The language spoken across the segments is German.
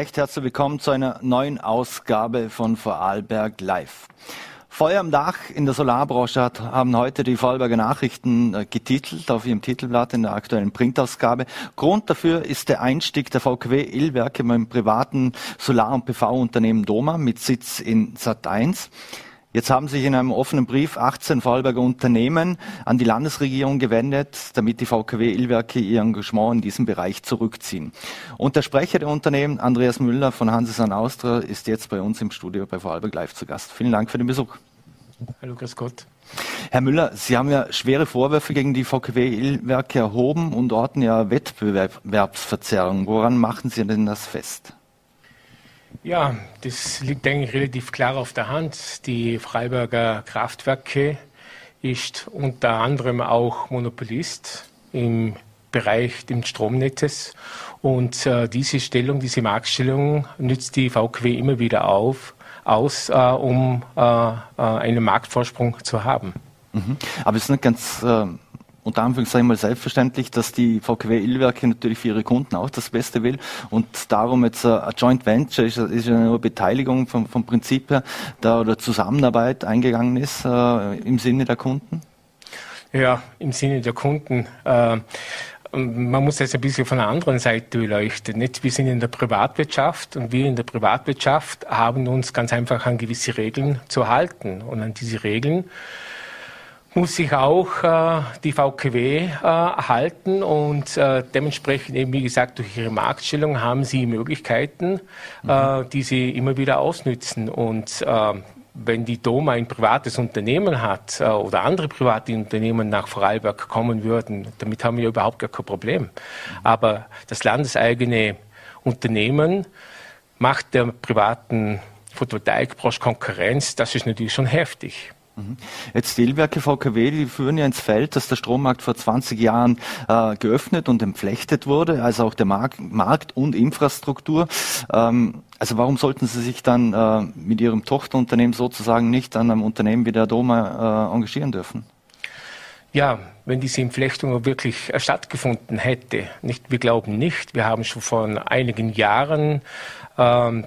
recht herzlich willkommen zu einer neuen Ausgabe von Vorarlberg Live. Feuer am Dach in der Solarbranche hat, haben heute die Vorarlberger Nachrichten äh, getitelt auf ihrem Titelblatt in der aktuellen Printausgabe. Grund dafür ist der Einstieg der VKW Illwerke beim privaten Solar- und PV-Unternehmen Doma mit Sitz in Sat 1. Jetzt haben sich in einem offenen Brief 18 Vorarlberger Unternehmen an die Landesregierung gewendet, damit die VKW Illwerke ihr Engagement in diesem Bereich zurückziehen. Und der Sprecher der Unternehmen, Andreas Müller von Hansesan Austria, ist jetzt bei uns im Studio bei Vorarlberg Live zu Gast. Vielen Dank für den Besuch. Hallo, grüß Gott. Herr Müller, Sie haben ja schwere Vorwürfe gegen die VKW Illwerke erhoben und orten ja Wettbewerbsverzerrung. Woran machen Sie denn das fest? Ja, das liegt eigentlich relativ klar auf der Hand. Die Freiberger Kraftwerke ist unter anderem auch Monopolist im Bereich des Stromnetzes. Und äh, diese Stellung, diese Marktstellung nützt die VKW immer wieder auf, aus, äh, um äh, äh einen Marktvorsprung zu haben. Mhm. Aber es ist nicht ganz äh, unter Anführungszeichen mal selbstverständlich, dass die VKW Illwerke natürlich für ihre Kunden auch das Beste will und darum jetzt äh, ein Joint Venture ist, ist ja nur Beteiligung vom, vom Prinzip her da oder Zusammenarbeit eingegangen ist äh, im Sinne der Kunden? Ja, im Sinne der Kunden. Äh, man muss das ein bisschen von der anderen Seite beleuchten. Nicht? Wir sind in der Privatwirtschaft und wir in der Privatwirtschaft haben uns ganz einfach an gewisse Regeln zu halten. Und an diese Regeln muss sich auch äh, die VKW äh, halten und äh, dementsprechend eben, wie gesagt, durch ihre Marktstellung haben sie Möglichkeiten, äh, mhm. die sie immer wieder ausnützen. Und äh, wenn die Doma ein privates Unternehmen hat äh, oder andere private Unternehmen nach Vorarlberg kommen würden, damit haben wir überhaupt gar kein Problem. Aber das landeseigene Unternehmen macht der privaten Photovoltaikbranche Konkurrenz, das ist natürlich schon heftig. Mhm. Jetzt Stillwerke VKW, die führen ja ins Feld, dass der Strommarkt vor 20 Jahren äh, geöffnet und entflechtet wurde, also auch der Markt, Markt und Infrastruktur. Ähm, also warum sollten Sie sich dann äh, mit Ihrem Tochterunternehmen sozusagen nicht an einem Unternehmen wie der Doma äh, engagieren dürfen? Ja, wenn diese Entflechtung wirklich stattgefunden hätte, nicht, wir glauben nicht. Wir haben schon vor einigen Jahren ähm,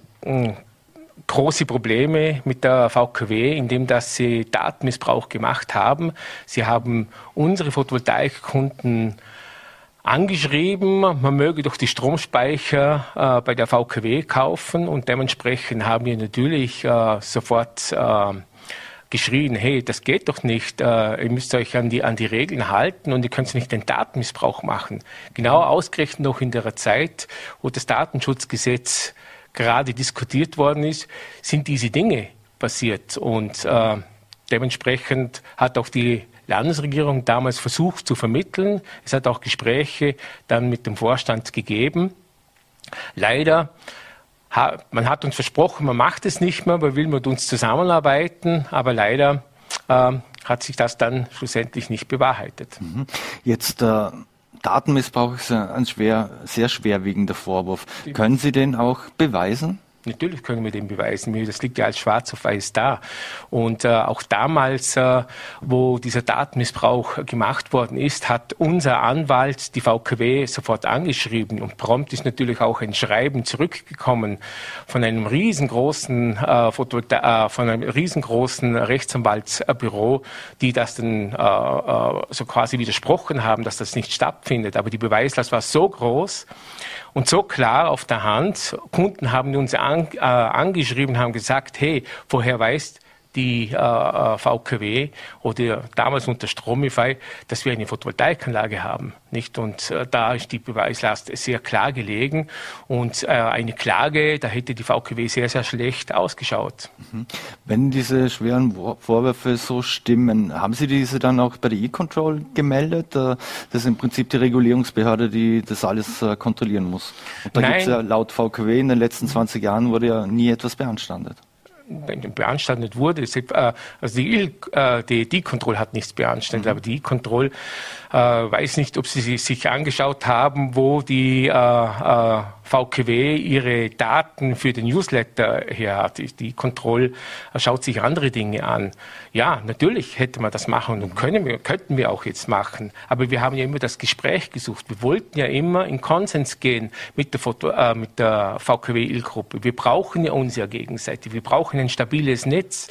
große Probleme mit der VKW, indem dass sie Datenmissbrauch gemacht haben. Sie haben unsere Photovoltaikkunden angeschrieben, man möge doch die Stromspeicher äh, bei der VKW kaufen und dementsprechend haben wir natürlich äh, sofort äh, geschrien, hey, das geht doch nicht, äh, ihr müsst euch an die, an die Regeln halten und ihr könnt nicht den Datenmissbrauch machen. Genau ausgerechnet noch in der Zeit, wo das Datenschutzgesetz gerade diskutiert worden ist, sind diese Dinge passiert. Und äh, dementsprechend hat auch die Landesregierung damals versucht zu vermitteln. Es hat auch Gespräche dann mit dem Vorstand gegeben. Leider, man hat uns versprochen, man macht es nicht mehr, man will mit uns zusammenarbeiten, aber leider äh, hat sich das dann schlussendlich nicht bewahrheitet. Mhm. Jetzt äh Datenmissbrauch ist ein schwer, sehr schwerwiegender Vorwurf. Können Sie den auch beweisen? Natürlich können wir den beweisen. Das liegt ja als schwarz auf weiß da. Und äh, auch damals, äh, wo dieser Datenmissbrauch gemacht worden ist, hat unser Anwalt die VKW sofort angeschrieben. Und prompt ist natürlich auch ein Schreiben zurückgekommen von einem riesengroßen, äh, Foto, äh, von einem riesengroßen Rechtsanwaltsbüro, die das dann äh, äh, so quasi widersprochen haben, dass das nicht stattfindet. Aber die Beweislast war so groß, und so klar auf der Hand. Kunden haben uns an, äh, angeschrieben, haben gesagt, hey, woher weißt die äh, äh VKW oder damals unter Stromify, dass wir eine Photovoltaikanlage haben. Nicht? Und äh, da ist die Beweislast sehr klar gelegen. Und äh, eine Klage, da hätte die VKW sehr, sehr schlecht ausgeschaut. Mhm. Wenn diese schweren Vorwürfe so stimmen, haben Sie diese dann auch bei der E-Control gemeldet? Äh, das ist im Prinzip die Regulierungsbehörde, die das alles äh, kontrollieren muss. Und da gibt es ja laut VKW in den letzten 20 Jahren wurde ja nie etwas beanstandet beanstandet wurde. Äh, also die, äh, die, die Control hat nichts beanstandet, mhm. aber die Control äh, weiß nicht, ob sie sich angeschaut haben, wo die äh, äh, VKW ihre Daten für den Newsletter her hat. Die Kontroll schaut sich andere Dinge an. Ja, natürlich hätte man das machen und können wir, könnten wir auch jetzt machen. Aber wir haben ja immer das Gespräch gesucht. Wir wollten ja immer in Konsens gehen mit der, Foto, äh, mit der VKW-Il-Gruppe. Wir brauchen ja uns ja gegenseitig. Wir brauchen ein stabiles Netz.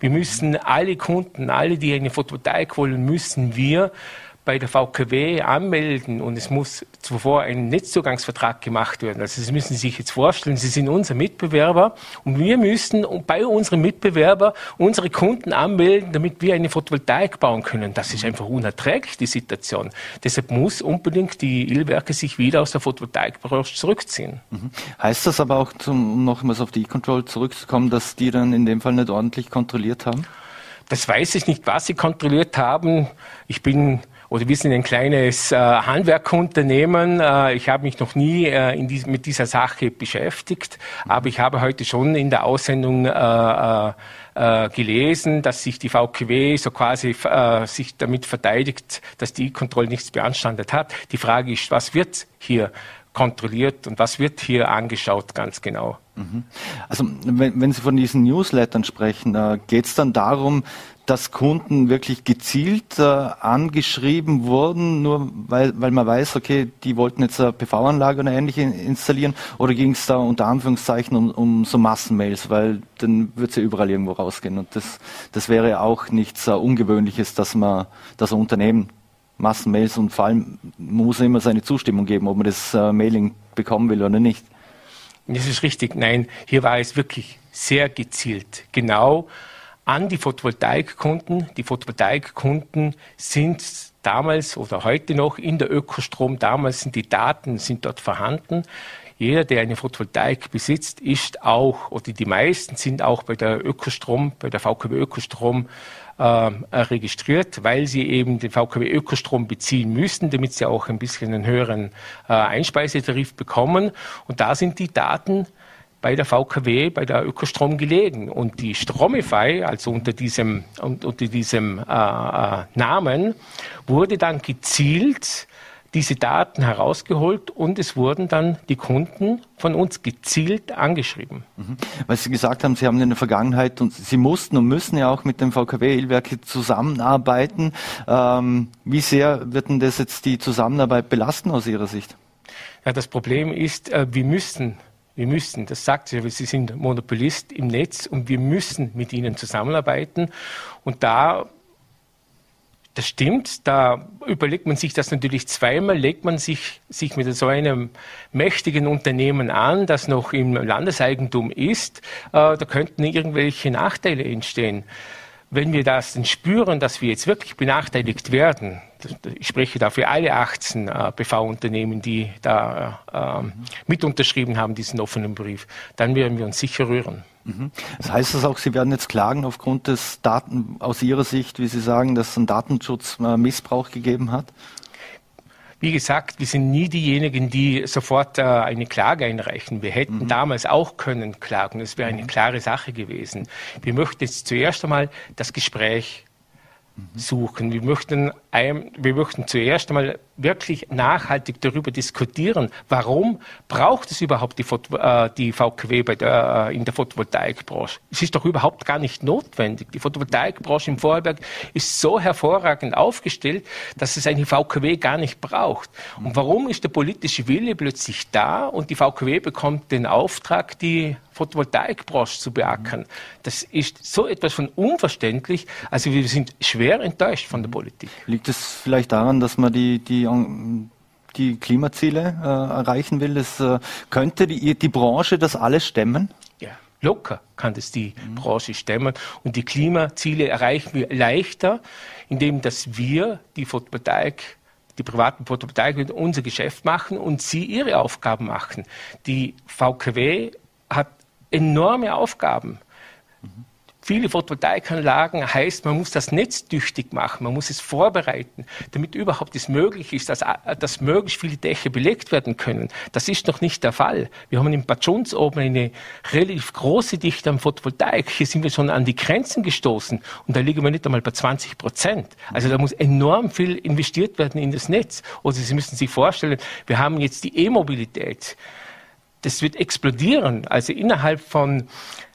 Wir müssen alle Kunden, alle, die eine Photovoltaik wollen, müssen wir bei der VKW anmelden und es muss zuvor ein Netzzugangsvertrag gemacht werden. Also Sie müssen sich jetzt vorstellen, Sie sind unser Mitbewerber und wir müssen bei unseren Mitbewerber unsere Kunden anmelden, damit wir eine Photovoltaik bauen können. Das ist einfach unerträglich, die Situation. Deshalb muss unbedingt die Illwerke sich wieder aus der Photovoltaikbranche zurückziehen. Mhm. Heißt das aber auch, um nochmals auf die E-Control zurückzukommen, dass die dann in dem Fall nicht ordentlich kontrolliert haben? Das weiß ich nicht, was sie kontrolliert haben. Ich bin oder wir sind ein kleines äh, Handwerkunternehmen. Äh, ich habe mich noch nie äh, dies, mit dieser Sache beschäftigt, aber ich habe heute schon in der Aussendung äh, äh, äh, gelesen, dass sich die VKW so quasi sich damit verteidigt, dass die Kontrolle nichts beanstandet hat. Die Frage ist, was wird hier kontrolliert und was wird hier angeschaut ganz genau? Mhm. Also wenn, wenn Sie von diesen Newslettern sprechen, äh, geht es dann darum, dass Kunden wirklich gezielt äh, angeschrieben wurden, nur weil, weil man weiß, okay, die wollten jetzt eine PV-Anlage oder ähnliche installieren, oder ging es da unter Anführungszeichen um, um so Massenmails, weil dann wird es ja überall irgendwo rausgehen. Und das, das wäre auch nichts uh, Ungewöhnliches, dass man das Unternehmen Massenmails und vor allem muss immer seine Zustimmung geben, ob man das uh, Mailing bekommen will oder nicht. Das ist richtig. Nein, hier war es wirklich sehr gezielt. Genau an die Photovoltaikkunden. Die Photovoltaikkunden sind damals oder heute noch in der Ökostrom. Damals sind die Daten sind dort vorhanden. Jeder, der eine Photovoltaik besitzt, ist auch, oder die meisten sind auch bei der Ökostrom, bei der VKW Ökostrom äh, registriert, weil sie eben den VKW Ökostrom beziehen müssen, damit sie auch ein bisschen einen höheren äh, Einspeisetarif bekommen. Und da sind die Daten bei der VKW, bei der Ökostrom gelegen. Und die Stromify, also unter diesem, unter diesem äh, äh, Namen, wurde dann gezielt diese Daten herausgeholt und es wurden dann die Kunden von uns gezielt angeschrieben. Mhm. Weil Sie gesagt haben, Sie haben in der Vergangenheit und Sie mussten und müssen ja auch mit dem VKW-Illwerke zusammenarbeiten. Ähm, wie sehr wird denn das jetzt die Zusammenarbeit belasten aus Ihrer Sicht? Ja, das Problem ist, äh, wir müssen wir müssen, das sagt sie, sie sind Monopolist im Netz und wir müssen mit ihnen zusammenarbeiten. Und da das stimmt, da überlegt man sich das natürlich zweimal, legt man sich, sich mit so einem mächtigen Unternehmen an, das noch im Landeseigentum ist, äh, da könnten irgendwelche Nachteile entstehen. Wenn wir das denn spüren, dass wir jetzt wirklich benachteiligt werden, ich spreche da für alle 18 äh, BV-Unternehmen, die da äh, mit unterschrieben haben, diesen offenen Brief, dann werden wir uns sicher rühren. Mhm. Das heißt das auch, Sie werden jetzt klagen aufgrund des Daten, aus Ihrer Sicht, wie Sie sagen, dass es einen Datenschutzmissbrauch gegeben hat? Wie gesagt, wir sind nie diejenigen, die sofort äh, eine Klage einreichen. Wir hätten mhm. damals auch können klagen. Das wäre eine mhm. klare Sache gewesen. Wir möchten jetzt zuerst einmal das Gespräch suchen. Wir möchten, wir möchten zuerst einmal wirklich nachhaltig darüber diskutieren, warum braucht es überhaupt die, äh, die VKW der, äh, in der Photovoltaikbranche. Es ist doch überhaupt gar nicht notwendig. Die Photovoltaikbranche im Vorarlberg ist so hervorragend aufgestellt, dass es eine VKW gar nicht braucht. Und warum ist der politische Wille plötzlich da und die VKW bekommt den Auftrag, die Photovoltaikbranche zu beackern? Das ist so etwas von unverständlich. Also wir sind schwer enttäuscht von der Politik. Liegt es vielleicht daran, dass man die, die die Klimaziele äh, erreichen will. Das, äh, könnte die, die Branche das alles stemmen? Ja, locker kann das die mhm. Branche stemmen. Und die Klimaziele erreichen wir leichter, indem dass wir die Photovoltaik die privaten Photovoltaik unser Geschäft machen und sie ihre Aufgaben machen. Die VKW hat enorme Aufgaben. Mhm. Viele Photovoltaikanlagen heißt, man muss das Netz tüchtig machen, man muss es vorbereiten, damit überhaupt es möglich ist, dass, dass möglichst viele Dächer belegt werden können. Das ist noch nicht der Fall. Wir haben in Bad Schunz oben eine relativ große Dichte am Photovoltaik. Hier sind wir schon an die Grenzen gestoßen und da liegen wir nicht einmal bei 20 Prozent. Also da muss enorm viel investiert werden in das Netz. Oder Sie müssen sich vorstellen, wir haben jetzt die E-Mobilität. das wird explodieren. Also innerhalb von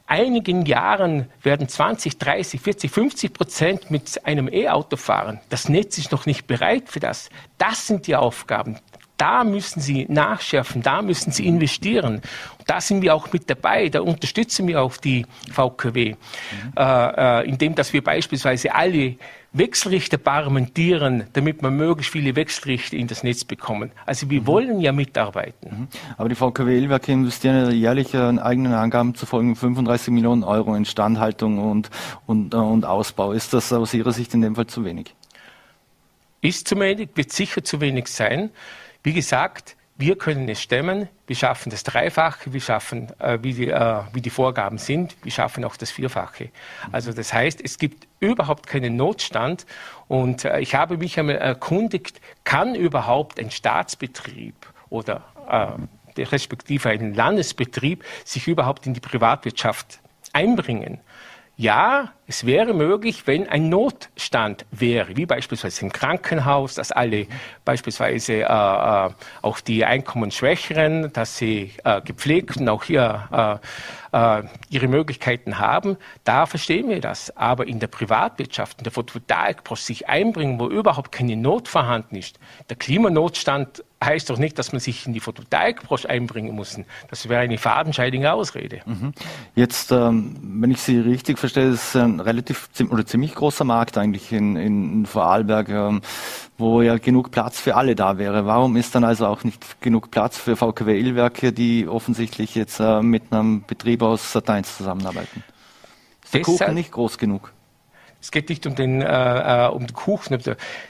einigen Jahren werden 20, 30, 40, 50 Prozent mit einem E-Auto fahren. Das Netz ist noch nicht bereit für das. Das sind die Aufgaben. Da müssen Sie nachschärfen, da müssen Sie investieren. Und da sind wir auch mit dabei, da unterstützen wir auch die VKW, mhm. äh, äh, indem dass wir beispielsweise alle Wechselrichter paramentieren, damit wir möglichst viele Wechselrichter in das Netz bekommen. Also wir mhm. wollen ja mitarbeiten. Mhm. Aber die VKW-Werke investieren ja jährlich in eigenen Angaben zufolge 35 Millionen Euro in Standhaltung und, und, äh, und Ausbau. Ist das aus Ihrer Sicht in dem Fall zu wenig? Ist zu wenig, wird sicher zu wenig sein. Wie gesagt, wir können es stemmen, wir schaffen das Dreifache, wir schaffen, äh, wie, die, äh, wie die Vorgaben sind, wir schaffen auch das Vierfache. Also das heißt, es gibt überhaupt keinen Notstand und äh, ich habe mich einmal erkundigt, kann überhaupt ein Staatsbetrieb oder äh, respektive ein Landesbetrieb sich überhaupt in die Privatwirtschaft einbringen? Ja, es wäre möglich, wenn ein Notstand wäre, wie beispielsweise im Krankenhaus, dass alle beispielsweise äh, äh, auch die Einkommensschwächeren, dass sie äh, gepflegt und auch hier äh, ihre Möglichkeiten haben. Da verstehen wir das. Aber in der Privatwirtschaft, in der Photovoltaikbranche sich einbringen, wo überhaupt keine Not vorhanden ist. Der Klimanotstand heißt doch nicht, dass man sich in die Photovoltaikbranche einbringen muss. Das wäre eine fadenscheidige Ausrede. Mhm. Jetzt, ähm, wenn ich Sie richtig verstehe, ist ein relativ oder ziemlich großer Markt eigentlich in, in Vorarlberg, ähm, wo ja genug Platz für alle da wäre. Warum ist dann also auch nicht genug Platz für VKW-Werke, die offensichtlich jetzt äh, mit einem Betrieb aus Sat1 zusammenarbeiten? Ist der Kuchen nicht groß genug? Es geht nicht um den, äh, äh um den Kuchen.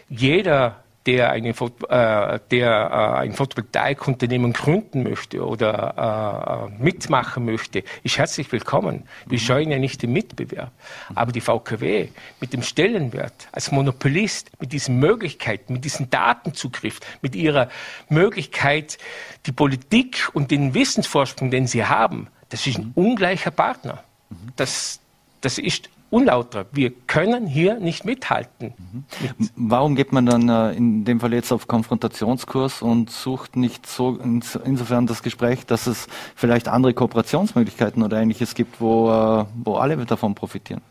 Jeder der, eine, äh, der äh, ein Photovoltaikunternehmen gründen möchte oder äh, mitmachen möchte, ist herzlich willkommen. Wir scheuen ja nicht den Mitbewerb. Aber die VKW mit dem Stellenwert als Monopolist, mit diesen Möglichkeiten, mit diesem Datenzugriff, mit ihrer Möglichkeit, die Politik und den Wissensvorsprung, den sie haben, das ist ein ungleicher Partner. Das, das ist unlauter. Wir können hier nicht mithalten. Warum geht man dann äh, in dem Fall jetzt auf Konfrontationskurs und sucht nicht so insofern das Gespräch, dass es vielleicht andere Kooperationsmöglichkeiten oder ähnliches gibt, wo, äh, wo alle davon profitieren?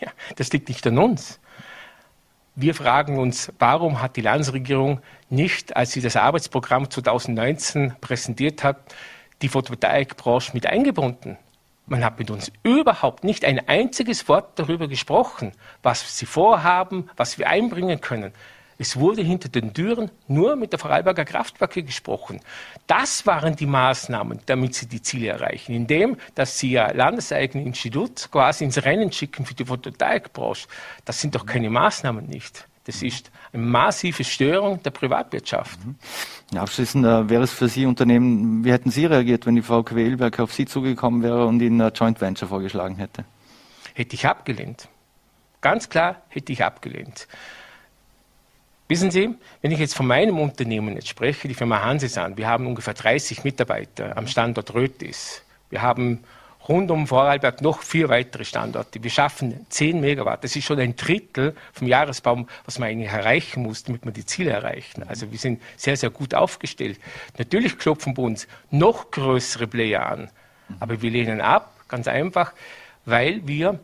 Ja, das liegt nicht an uns. Wir fragen uns, warum hat die Landesregierung nicht, als sie das Arbeitsprogramm 2019 präsentiert hat, die Photovoltaikbranche mit eingebunden? Man hat mit uns überhaupt nicht ein einziges Wort darüber gesprochen, was sie vorhaben, was wir einbringen können. Es wurde hinter den Türen nur mit der Vorarlberger Kraftwerke gesprochen. Das waren die Maßnahmen, damit sie die Ziele erreichen. Indem, dass sie ja landeseigene Institut quasi ins Rennen schicken für die Photovoltaikbranche. Das sind doch keine Maßnahmen nicht. Das ist eine massive Störung der Privatwirtschaft. Mhm. Abschließend äh, wäre es für Sie Unternehmen, wie hätten Sie reagiert, wenn die VKW Elberg auf Sie zugekommen wäre und Ihnen ein Joint Venture vorgeschlagen hätte? Hätte ich abgelehnt. Ganz klar hätte ich abgelehnt. Wissen Sie, wenn ich jetzt von meinem Unternehmen jetzt spreche, die Firma Hansesan, wir haben ungefähr 30 Mitarbeiter am Standort Rötis. Wir haben rund um Vorarlberg noch vier weitere Standorte. Wir schaffen 10 Megawatt. Das ist schon ein Drittel vom Jahresbaum, was man eigentlich erreichen muss, damit wir die Ziele erreichen. Also wir sind sehr, sehr gut aufgestellt. Natürlich klopfen bei uns noch größere Player an. Aber wir lehnen ab, ganz einfach, weil wir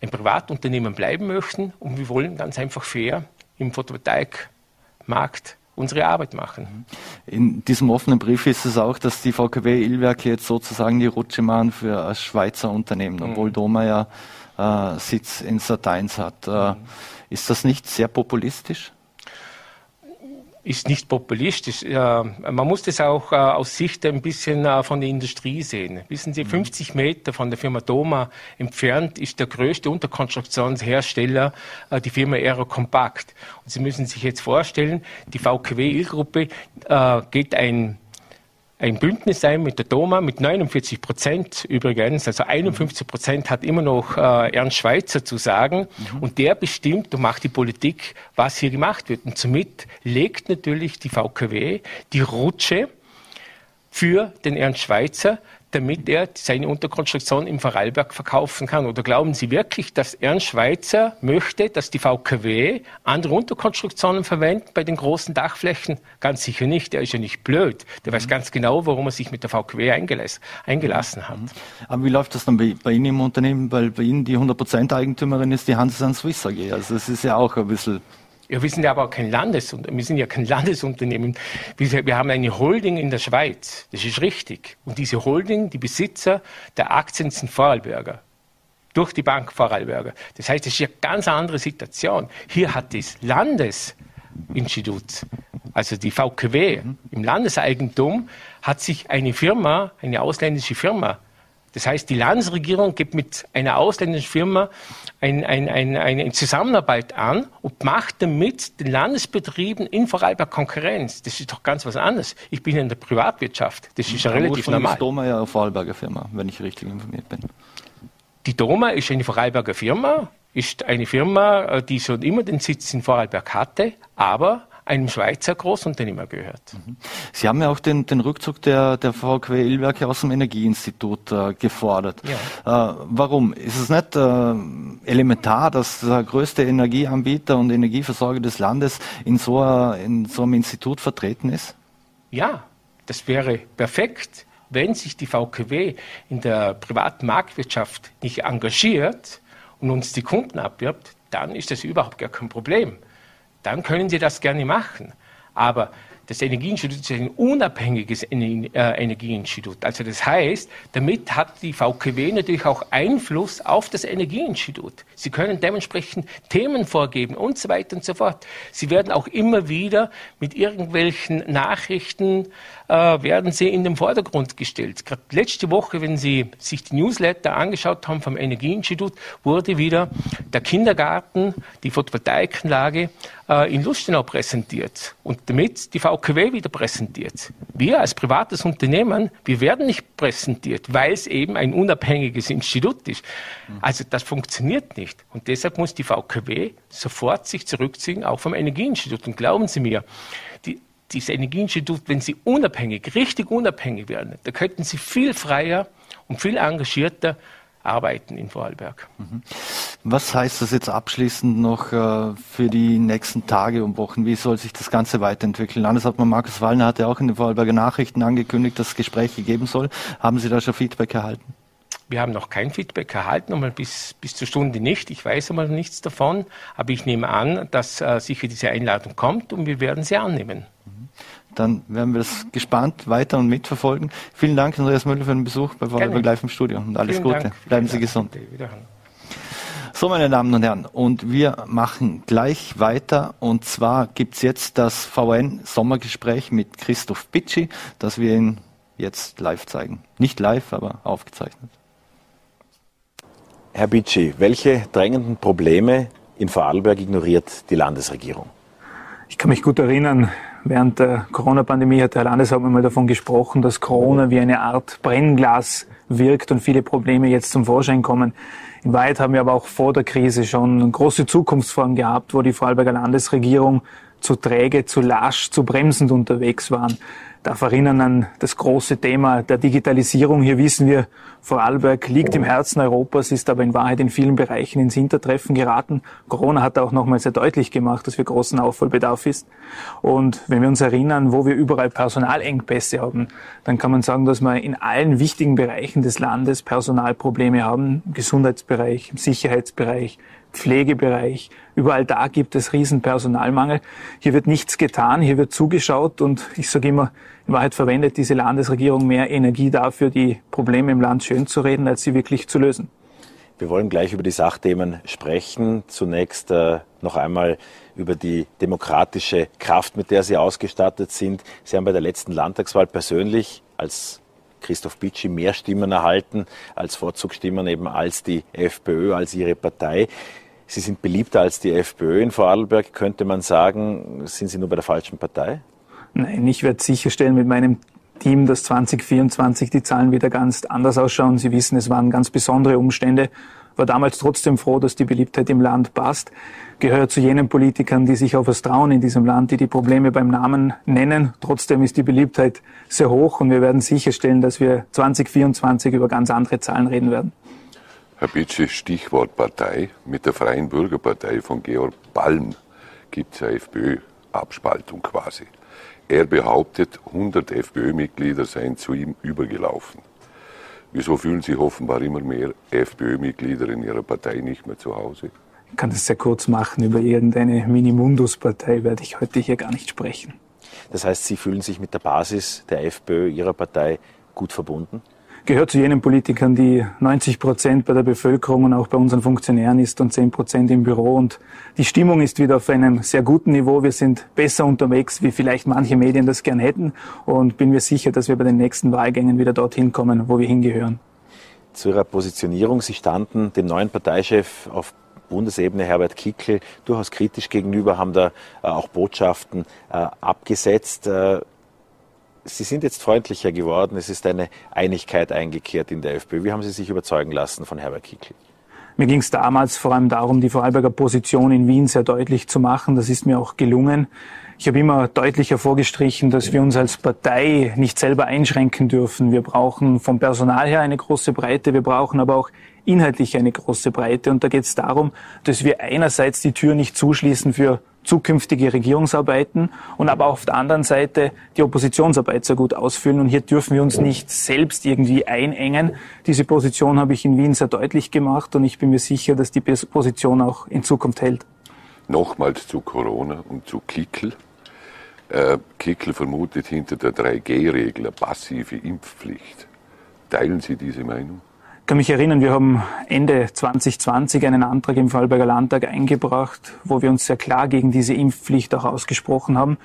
ein Privatunternehmen bleiben möchten und wir wollen ganz einfach fair im Photovoltaikmarkt unsere Arbeit machen. In diesem offenen Brief ist es auch, dass die VKW Illwerke jetzt sozusagen die Rutsche machen für ein Schweizer Unternehmen, obwohl mhm. Doma ja äh, Sitz in Sat1 hat. Äh, ist das nicht sehr populistisch? Ist nicht populistisch. man muss das auch äh, aus Sicht ein bisschen äh, von der Industrie sehen. Wissen Sie, 50 mhm. Meter von der Firma Doma entfernt ist der größte Unterkonstruktionshersteller äh, die Firma Aero Compact. Und Sie müssen sich jetzt vorstellen, die VKW-Il-Gruppe geht ein ein Bündnis sein mit der Doma mit 49 Prozent übrigens. Also 51 Prozent hat immer noch äh, Ernst Schweizer zu sagen. Mhm. Und der bestimmt und macht die Politik, was hier gemacht wird. Und somit legt natürlich die VKW die Rutsche für den Ernst Schweizer, damit er seine Unterkonstruktion im Vorarlberg verkaufen kann? Oder glauben Sie wirklich, dass Ernst Schweitzer möchte, dass die VKW andere Unterkonstruktionen verwendet bei den großen Dachflächen? Ganz sicher nicht. Der ist ja nicht blöd. Der mhm. weiß ganz genau, warum er sich mit der VKW eingelassen, eingelassen hat. Mhm. Aber wie läuft das dann bei, bei, Ihnen im Unternehmen? Weil bei Ihnen die 100% Eigentümerin ist die Hansesan Swiss AG. Also es ist ja auch ein bisschen ja, wir sind ja aber auch kein Landesunternehmen. Wir sind ja kein Landesunternehmen. Wir, wir, haben eine Holding in der Schweiz. Das ist richtig. Und diese Holding, die Besitzer der Aktien sind Vorarlberger. Durch die Bank Vorarlberger. Das heißt, es ist eine ganz andere Situation. Hier hat das Landesinstitut, also die VKW im Landeseigentum, hat sich eine Firma, eine ausländische Firma, das heißt, die Landesregierung gibt mit einer ausländischen Firma ein, ein, ein, eine Zusammenarbeit an und macht damit den Landesbetrieben in Vorarlberg Konkurrenz. Das ist doch ganz was anderes. Ich bin in der Privatwirtschaft. Das ist ja relativ normal. Die Doma ja eine Vorarlberger Firma, wenn ich richtig informiert bin. Die Doma ist eine Vorarlberger Firma, ist eine Firma, äh, die schon immer den Sitz in Vorarlberg hatte, aber einem Schweizer Großunternehmer gehört. Mhm. Sie haben ja auch den, den Rückzug der, der VKW Illwerke aus dem Energieinstitut äh, gefordert. Ja. Äh, warum? Ist es nicht äh, elementar, dass der größte Energieanbieter und Energieversorger des Landes in so, in so einem Institut vertreten ist? Ja, das wäre perfekt, wenn sich die VKW in der privaten Marktwirtschaft nicht engagiert und uns die Kunden abwirbt, dann ist das überhaupt gar kein Problem dann können Sie das gerne machen. Aber das Energieinstitut ist ein unabhängiges äh, Energieinstitut. Also das heißt, damit hat die VKW natürlich auch Einfluss auf das Energieinstitut. Sie können dementsprechend Themen vorgeben und so weiter und so fort. Sie werden auch immer wieder mit irgendwelchen Nachrichten werden sie in den Vordergrund gestellt. Gerade letzte Woche, wenn Sie sich die Newsletter angeschaut haben vom Energieinstitut, wurde wieder der Kindergarten, die Photovoltaikanlage äh, in Lustenau präsentiert und damit die VKW wieder präsentiert. Wir als privates Unternehmen, wir werden nicht präsentiert, weil es eben ein unabhängiges Institut ist. Also das funktioniert nicht. Und deshalb muss die VKW sofort sich zurückziehen, auch vom Energieinstitut. Und glauben Sie mir, die, dieses Energieinstitut, wenn sie unabhängig, richtig unabhängig werden, da könnten sie viel freier und viel engagierter arbeiten in Vorarlberg. Mhm. Was heißt das jetzt abschließend noch äh, für die nächsten Tage und Wochen? Wie soll sich das Ganze weiterentwickeln? Landeshauptmann Markus Wallner hat ja auch in den Vorarlberger Nachrichten angekündigt, dass es Gespräche geben soll. Haben Sie da schon Feedback erhalten? Wir haben noch kein Feedback erhalten, einmal bis, bis zur Stunde nicht. Ich weiß einmal nichts davon, aber ich nehme an, dass äh, sicher diese Einladung kommt und wir werden sie annehmen. Mhm. Dann werden wir das gespannt weiter und mitverfolgen. Vielen Dank, Andreas Müller, für den Besuch bei Vorarlberg Live im Studio und alles Vielen Gute. Dank. Bleiben Sie gesund. So, meine Damen und Herren, und wir machen gleich weiter. Und zwar gibt es jetzt das VN-Sommergespräch mit Christoph Bitschi, das wir Ihnen jetzt live zeigen. Nicht live, aber aufgezeichnet. Herr Bitschi, welche drängenden Probleme in Vorarlberg ignoriert die Landesregierung? Ich kann mich gut erinnern, während der Corona-Pandemie hat der Landeshauptmann mal davon gesprochen, dass Corona wie eine Art Brennglas wirkt und viele Probleme jetzt zum Vorschein kommen. In Wahrheit haben wir aber auch vor der Krise schon große Zukunftsformen gehabt, wo die Vorarlberger Landesregierung zu träge, zu lasch, zu bremsend unterwegs waren darf erinnern an das große Thema der Digitalisierung. Hier wissen wir, Vorarlberg liegt im Herzen Europas, ist aber in Wahrheit in vielen Bereichen ins Hintertreffen geraten. Corona hat auch nochmal sehr deutlich gemacht, dass wir großen Aufholbedarf ist. Und wenn wir uns erinnern, wo wir überall Personalengpässe haben, dann kann man sagen, dass wir in allen wichtigen Bereichen des Landes Personalprobleme haben. Im Gesundheitsbereich, im Sicherheitsbereich, Pflegebereich. Überall da gibt es riesen Personalmangel. Hier wird nichts getan, hier wird zugeschaut und ich sage immer, in Wahrheit verwendet diese Landesregierung mehr Energie dafür, die Probleme im Land schön zu reden, als sie wirklich zu lösen. Wir wollen gleich über die Sachthemen sprechen. Zunächst äh, noch einmal über die demokratische Kraft, mit der Sie ausgestattet sind. Sie haben bei der letzten Landtagswahl persönlich als Christoph Bitschi mehr Stimmen erhalten als Vorzugsstimmen eben als die FPÖ, als ihre Partei. Sie sind beliebter als die FPÖ in Vorarlberg, könnte man sagen. Sind Sie nur bei der falschen Partei? Nein, ich werde sicherstellen mit meinem Team, dass 2024 die Zahlen wieder ganz anders ausschauen. Sie wissen, es waren ganz besondere Umstände war damals trotzdem froh, dass die Beliebtheit im Land passt. Gehört zu jenen Politikern, die sich auf was trauen in diesem Land, die die Probleme beim Namen nennen. Trotzdem ist die Beliebtheit sehr hoch und wir werden sicherstellen, dass wir 2024 über ganz andere Zahlen reden werden. Herr Bitsche, Stichwort Partei. Mit der Freien Bürgerpartei von Georg Balm gibt es eine FPÖ-Abspaltung quasi. Er behauptet, 100 FPÖ-Mitglieder seien zu ihm übergelaufen. Wieso fühlen sich offenbar immer mehr FPÖ-Mitglieder in ihrer Partei nicht mehr zu Hause? Ich kann das sehr kurz machen. Über irgendeine Minimundus-Partei werde ich heute hier gar nicht sprechen. Das heißt, Sie fühlen sich mit der Basis der FPÖ, Ihrer Partei, gut verbunden? Gehört zu jenen Politikern, die 90 Prozent bei der Bevölkerung und auch bei unseren Funktionären ist und 10 Prozent im Büro. Und die Stimmung ist wieder auf einem sehr guten Niveau. Wir sind besser unterwegs, wie vielleicht manche Medien das gern hätten. Und bin mir sicher, dass wir bei den nächsten Wahlgängen wieder dorthin kommen, wo wir hingehören. Zu Ihrer Positionierung. Sie standen dem neuen Parteichef auf Bundesebene Herbert Kickl durchaus kritisch gegenüber, haben da äh, auch Botschaften äh, abgesetzt. Sie sind jetzt freundlicher geworden. Es ist eine Einigkeit eingekehrt in der FPÖ. Wie haben Sie sich überzeugen lassen von Herbert Kickl? Mir ging es damals vor allem darum, die Vorarlberger Position in Wien sehr deutlich zu machen. Das ist mir auch gelungen. Ich habe immer deutlich hervorgestrichen, dass wir uns als Partei nicht selber einschränken dürfen. Wir brauchen vom Personal her eine große Breite, wir brauchen aber auch inhaltlich eine große Breite. Und da geht es darum, dass wir einerseits die Tür nicht zuschließen für zukünftige Regierungsarbeiten und aber auf der anderen Seite die Oppositionsarbeit sehr gut ausfüllen. Und hier dürfen wir uns nicht selbst irgendwie einengen. Diese Position habe ich in Wien sehr deutlich gemacht und ich bin mir sicher, dass die Position auch in Zukunft hält. Nochmals zu Corona und zu Kickel. Äh, Kickel vermutet hinter der 3G-Regel eine passive Impfpflicht. Teilen Sie diese Meinung? Kann mich erinnern, wir haben Ende 2020 einen Antrag im Vorarlberger Landtag eingebracht, wo wir uns sehr klar gegen diese Impfpflicht auch ausgesprochen haben.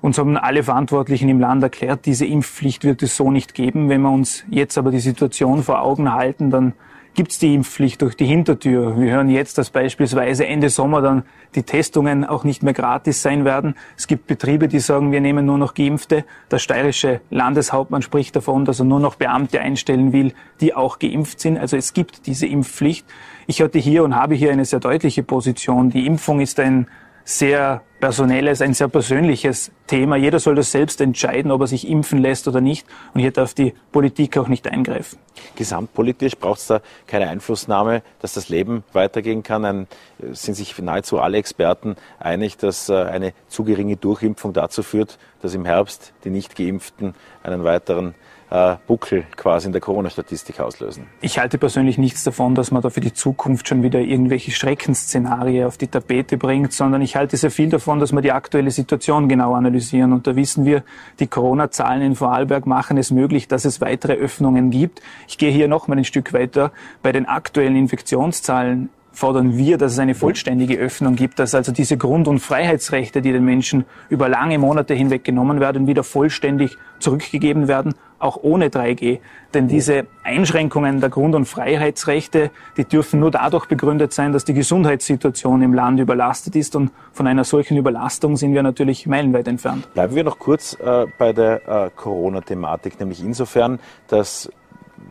Uns haben alle Verantwortlichen im Land erklärt, diese Impfpflicht wird es so nicht geben. Wenn wir uns jetzt aber die Situation vor Augen halten, dann gibt es die Impfpflicht durch die Hintertür. Wir hören jetzt, dass beispielsweise Ende Sommer dann die Testungen auch nicht mehr gratis sein werden. Es gibt Betriebe, die sagen, wir nehmen nur noch Geimpfte. Der steirische Landeshauptmann spricht davon, dass er nur noch Beamte einstellen will, die auch geimpft sind. Also es gibt diese Impfpflicht. Ich hatte hier und habe hier eine sehr deutliche Position. Die Impfung ist ein sehr personelles, ein sehr persönliches Thema. Jeder soll das selbst entscheiden, ob er sich impfen lässt oder nicht. Und hier darf die Politik auch nicht eingreifen. Gesamtpolitisch braucht es da keine Einflussnahme, dass das Leben weitergehen kann. Ein, sind sich nahezu alle Experten einig, dass äh, eine zu geringe Durchimpfung dazu führt, dass im Herbst die Nicht-Geimpften einen weiteren äh, Buckel quasi in der Corona-Statistik auslösen. Ich halte persönlich nichts davon, dass man da für die Zukunft schon wieder irgendwelche Schreckensszenarien auf die Tapete bringt, sondern ich halte sehr viel davon, dass wir die aktuelle Situation genau analysieren. Und da wissen wir, die Corona-Zahlen in Vorarlberg machen es möglich, dass es weitere Öffnungen gibt. Ich gehe hier noch mal ein Stück weiter. Bei den aktuellen Infektionszahlen fordern wir, dass es eine vollständige Öffnung gibt, dass also diese Grund- und Freiheitsrechte, die den Menschen über lange Monate hinweg genommen werden, wieder vollständig zurückgegeben werden, auch ohne 3G. Denn diese Einschränkungen der Grund- und Freiheitsrechte, die dürfen nur dadurch begründet sein, dass die Gesundheitssituation im Land überlastet ist. Und von einer solchen Überlastung sind wir natürlich meilenweit entfernt. Bleiben wir noch kurz äh, bei der äh, Corona-Thematik, nämlich insofern, dass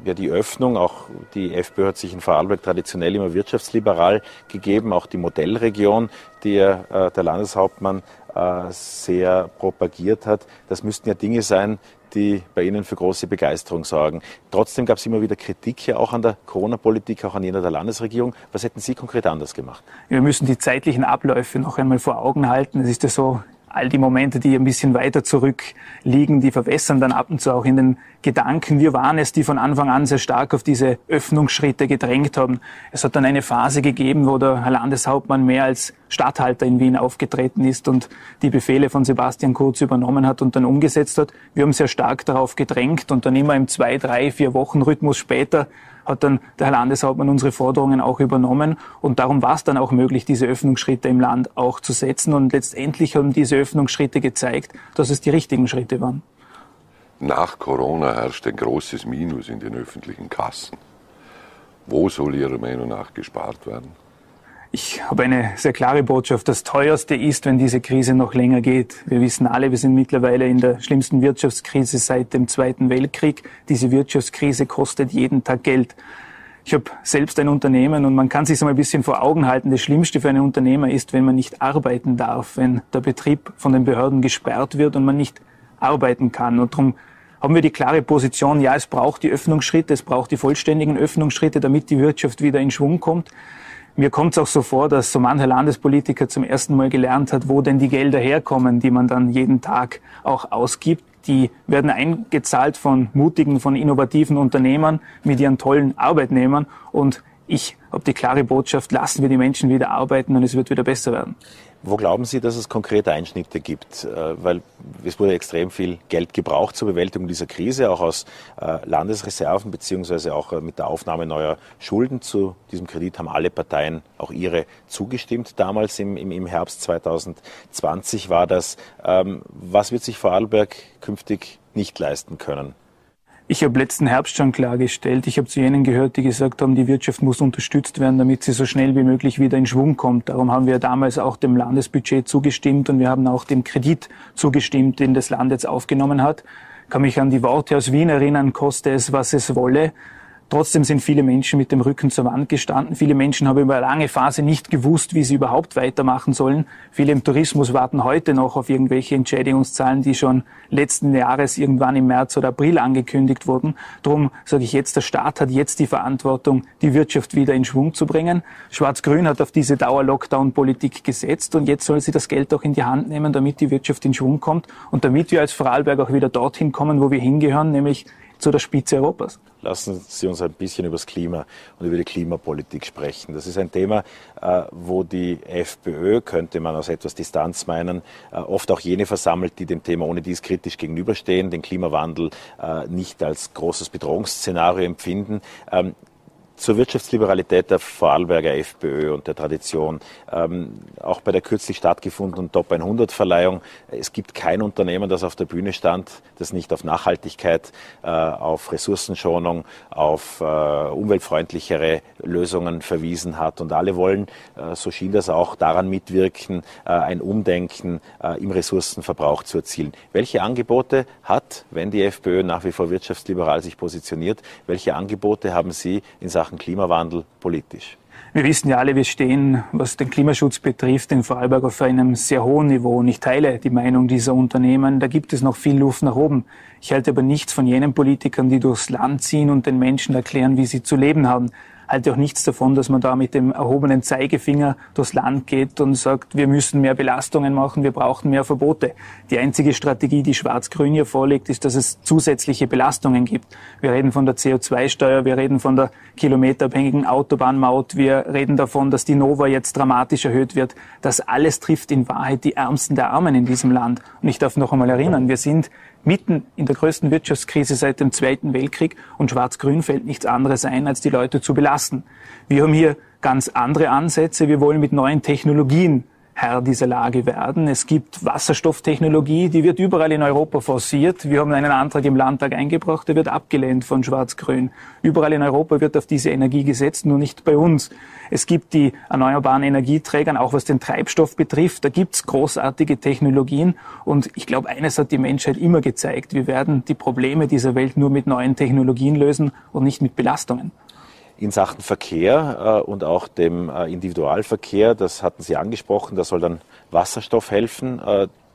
ja die Öffnung, auch die FPÖ hat sich in Vorarlberg traditionell immer wirtschaftsliberal gegeben, auch die Modellregion, die äh, der Landeshauptmann äh, sehr propagiert hat. Das müssten ja Dinge sein, die bei Ihnen für große Begeisterung sorgen. Trotzdem gab es immer wieder Kritik ja auch an der Corona-Politik, auch an jener der Landesregierung. Was hätten Sie konkret anders gemacht? Wir müssen die zeitlichen Abläufe noch einmal vor Augen halten. Es ist ja so, all die Momente, die ein bisschen weiter zurückliegen, die verwässern dann ab und zu auch in den Gedanken. Wir waren es, die von Anfang an sehr stark auf diese Öffnungsschritte gedrängt haben. Es hat dann eine Phase gegeben, wo der Herr Landeshauptmann mehr als Stadthalter in Wien aufgetreten ist und die Befehle von Sebastian Kurz übernommen hat und dann umgesetzt hat. Wir haben sehr stark darauf gedrängt und dann immer im zwei, drei, vier Wochen Rhythmus später hat dann der Herr Landeshauptmann unsere Forderungen auch übernommen. Und darum war es dann auch möglich, diese Öffnungsschritte im Land auch zu setzen. Und letztendlich haben diese Öffnungsschritte gezeigt, dass es die richtigen Schritte waren. Nach Corona herrscht ein großes Minus in den öffentlichen Kassen. Wo soll Ihrer Meinung nach gespart werden? Ich habe eine sehr klare Botschaft. Das teuerste ist, wenn diese Krise noch länger geht. Wir wissen alle, wir sind mittlerweile in der schlimmsten Wirtschaftskrise seit dem Zweiten Weltkrieg. Diese Wirtschaftskrise kostet jeden Tag Geld. Ich habe selbst ein Unternehmen und man kann sich so ein bisschen vor Augen halten. Das Schlimmste für einen Unternehmer ist, wenn man nicht arbeiten darf, wenn der Betrieb von den Behörden gesperrt wird und man nicht arbeiten kann. Und darum haben wir die klare Position, ja, es braucht die Öffnungsschritte, es braucht die vollständigen Öffnungsschritte, damit die Wirtschaft wieder in Schwung kommt. Mir kommt es auch so vor, dass so mancher Landespolitiker zum ersten Mal gelernt hat, wo denn die Gelder herkommen, die man dann jeden Tag auch ausgibt die werden eingezahlt von mutigen, von innovativen Unternehmern mit ihren tollen Arbeitnehmern. Und ich habe die klare Botschaft, lassen wir die Menschen wieder arbeiten und es wird wieder besser werden. Wo glauben Sie, dass es konkrete Einschnitte gibt? Äh, weil es wurde extrem viel Geld gebraucht zur Bewältigung dieser Krise, auch aus äh, Landesreserven beziehungsweise auch äh, mit der Aufnahme neuer Schulden zu diesem Kredit haben alle Parteien auch ihre zugestimmt. Damals im, im Herbst 2020 war das. Ähm, was wird sich Vorarlberg künftig nicht leisten können? Ich habe letzten Herbst schon klargestellt, ich habe zu jenen gehört, die gesagt haben, die Wirtschaft muss unterstützt werden, damit sie so schnell wie möglich wieder in Schwung kommt. Darum haben wir damals auch dem Landesbudget zugestimmt und wir haben auch dem Kredit zugestimmt, den das Land jetzt aufgenommen hat. Ich kann mich an die Worte aus Wien erinnern, koste es, was es wolle. Trotzdem sind viele Menschen mit dem Rücken zur Wand gestanden. Viele Menschen haben über eine lange Phase nicht gewusst, wie sie überhaupt weitermachen sollen. Viele im Tourismus warten heute noch auf irgendwelche Entschädigungszahlen, die schon letzten Jahres irgendwann im März oder April angekündigt wurden. Darum sage ich jetzt, der Staat hat jetzt die Verantwortung, die Wirtschaft wieder in Schwung zu bringen. Schwarz-Grün hat auf diese Dauer-Lockdown-Politik gesetzt und jetzt soll sie das Geld auch in die Hand nehmen, damit die Wirtschaft in Schwung kommt und damit wir als Vorarlberg auch wieder dorthin kommen, wo wir hingehören, nämlich zu der Spitze Europas. Lassen Sie uns ein bisschen über das Klima und über die Klimapolitik sprechen. Das ist ein Thema, äh, wo die FPÖ, könnte man aus etwas Distanz meinen, äh, oft auch jene versammelt, die dem Thema ohne dies kritisch gegenüberstehen, den Klimawandel äh, nicht als großes Bedrohungsszenario empfinden. Zur Wirtschaftsliberalität der Vorarlberger FPÖ und der Tradition. Ähm, auch bei der kürzlich stattgefundenen Top 100 Verleihung. Es gibt kein Unternehmen, das auf der Bühne stand, das nicht auf Nachhaltigkeit, äh, auf Ressourcenschonung, auf äh, umweltfreundlichere Lösungen verwiesen hat. Und alle wollen, äh, so schien das auch, daran mitwirken, äh, ein Umdenken äh, im Ressourcenverbrauch zu erzielen. Welche Angebote hat, wenn die FPÖ nach wie vor wirtschaftsliberal sich positioniert, welche Angebote haben Sie in Sachen Sachen Klimawandel politisch? Wir wissen ja alle, wir stehen, was den Klimaschutz betrifft, in Vorarlberg auf einem sehr hohen Niveau. Und ich teile die Meinung dieser Unternehmen. Da gibt es noch viel Luft nach oben. Ich halte aber nichts von jenen Politikern, die durchs Land ziehen und den Menschen erklären, wie sie zu leben haben halte auch nichts davon, dass man da mit dem erhobenen Zeigefinger durchs Land geht und sagt, wir müssen mehr Belastungen machen, wir brauchen mehr Verbote. Die einzige Strategie, die Schwarz-Grün hier vorlegt, ist, dass es zusätzliche Belastungen gibt. Wir reden von der CO2-Steuer, wir reden von der kilometerabhängigen Autobahnmaut, wir reden davon, dass die Nova jetzt dramatisch erhöht wird. Das alles trifft in Wahrheit die Ärmsten der Armen in diesem Land. Und ich darf noch einmal erinnern, wir sind mitten in der größten Wirtschaftskrise seit dem Zweiten Weltkrieg und Schwarz-Grün fällt nichts anderes ein, als die Leute zu belasten. Wir haben hier ganz andere Ansätze. Wir wollen mit neuen Technologien Herr dieser Lage werden. Es gibt Wasserstofftechnologie, die wird überall in Europa forciert. Wir haben einen Antrag im Landtag eingebracht, der wird abgelehnt von Schwarz-Grün. Überall in Europa wird auf diese Energie gesetzt, nur nicht bei uns. Es gibt die erneuerbaren Energieträger, auch was den Treibstoff betrifft. Da gibt's großartige Technologien. Und ich glaube, eines hat die Menschheit immer gezeigt. Wir werden die Probleme dieser Welt nur mit neuen Technologien lösen und nicht mit Belastungen in Sachen Verkehr äh, und auch dem äh, Individualverkehr, das hatten Sie angesprochen, da soll dann Wasserstoff helfen.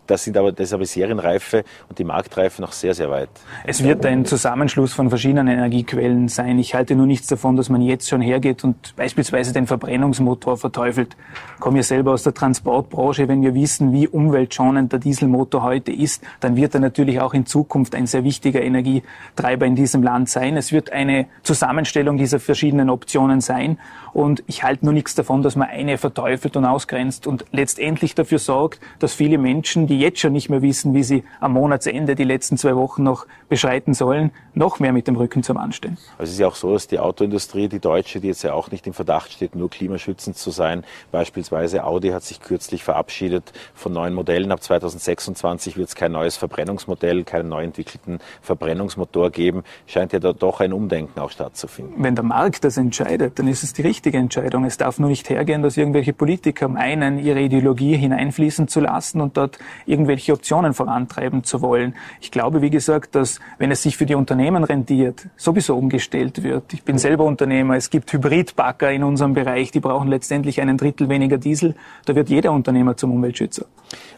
Das sind aber, das ist aber Serienreife und die Marktreife noch sehr, sehr weit. Es wird ein Zusammenschluss von verschiedenen Energiequellen sein. Ich halte nur nichts davon, dass man jetzt schon hergeht und beispielsweise den Verbrennungsmotor verteufelt. Ich komme ja selber aus der Transportbranche. Wenn wir wissen, wie umweltschonend der Dieselmotor heute ist, dann wird er natürlich auch in Zukunft ein sehr wichtiger Energietreiber in diesem Land sein. Es wird eine Zusammenstellung dieser verschiedenen Optionen sein. Und ich halte nur nichts davon, dass man eine verteufelt und ausgrenzt und letztendlich dafür sorgt, dass viele Menschen, die jetzt schon nicht mehr wissen, wie sie am Monatsende die letzten zwei Wochen noch beschreiten sollen, noch mehr mit dem Rücken zum Anstehen. Also es ist ja auch so, dass die Autoindustrie, die deutsche, die jetzt ja auch nicht im Verdacht steht, nur klimaschützend zu sein, beispielsweise Audi hat sich kürzlich verabschiedet von neuen Modellen. Ab 2026 wird es kein neues Verbrennungsmodell, keinen neu entwickelten Verbrennungsmotor geben. Scheint ja da doch ein Umdenken auch stattzufinden. Wenn der Markt das entscheidet, dann ist es die richtige Entscheidung. Es darf nur nicht hergehen, dass irgendwelche Politiker meinen, ihre Ideologie hineinfließen zu lassen und dort irgendwelche Optionen vorantreiben zu wollen. Ich glaube, wie gesagt, dass wenn es sich für die Unternehmen rentiert, sowieso umgestellt wird. Ich bin selber Unternehmer. Es gibt Hybridbacker in unserem Bereich, die brauchen letztendlich einen Drittel weniger Diesel. Da wird jeder Unternehmer zum Umweltschützer.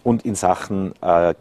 Und in Sachen äh,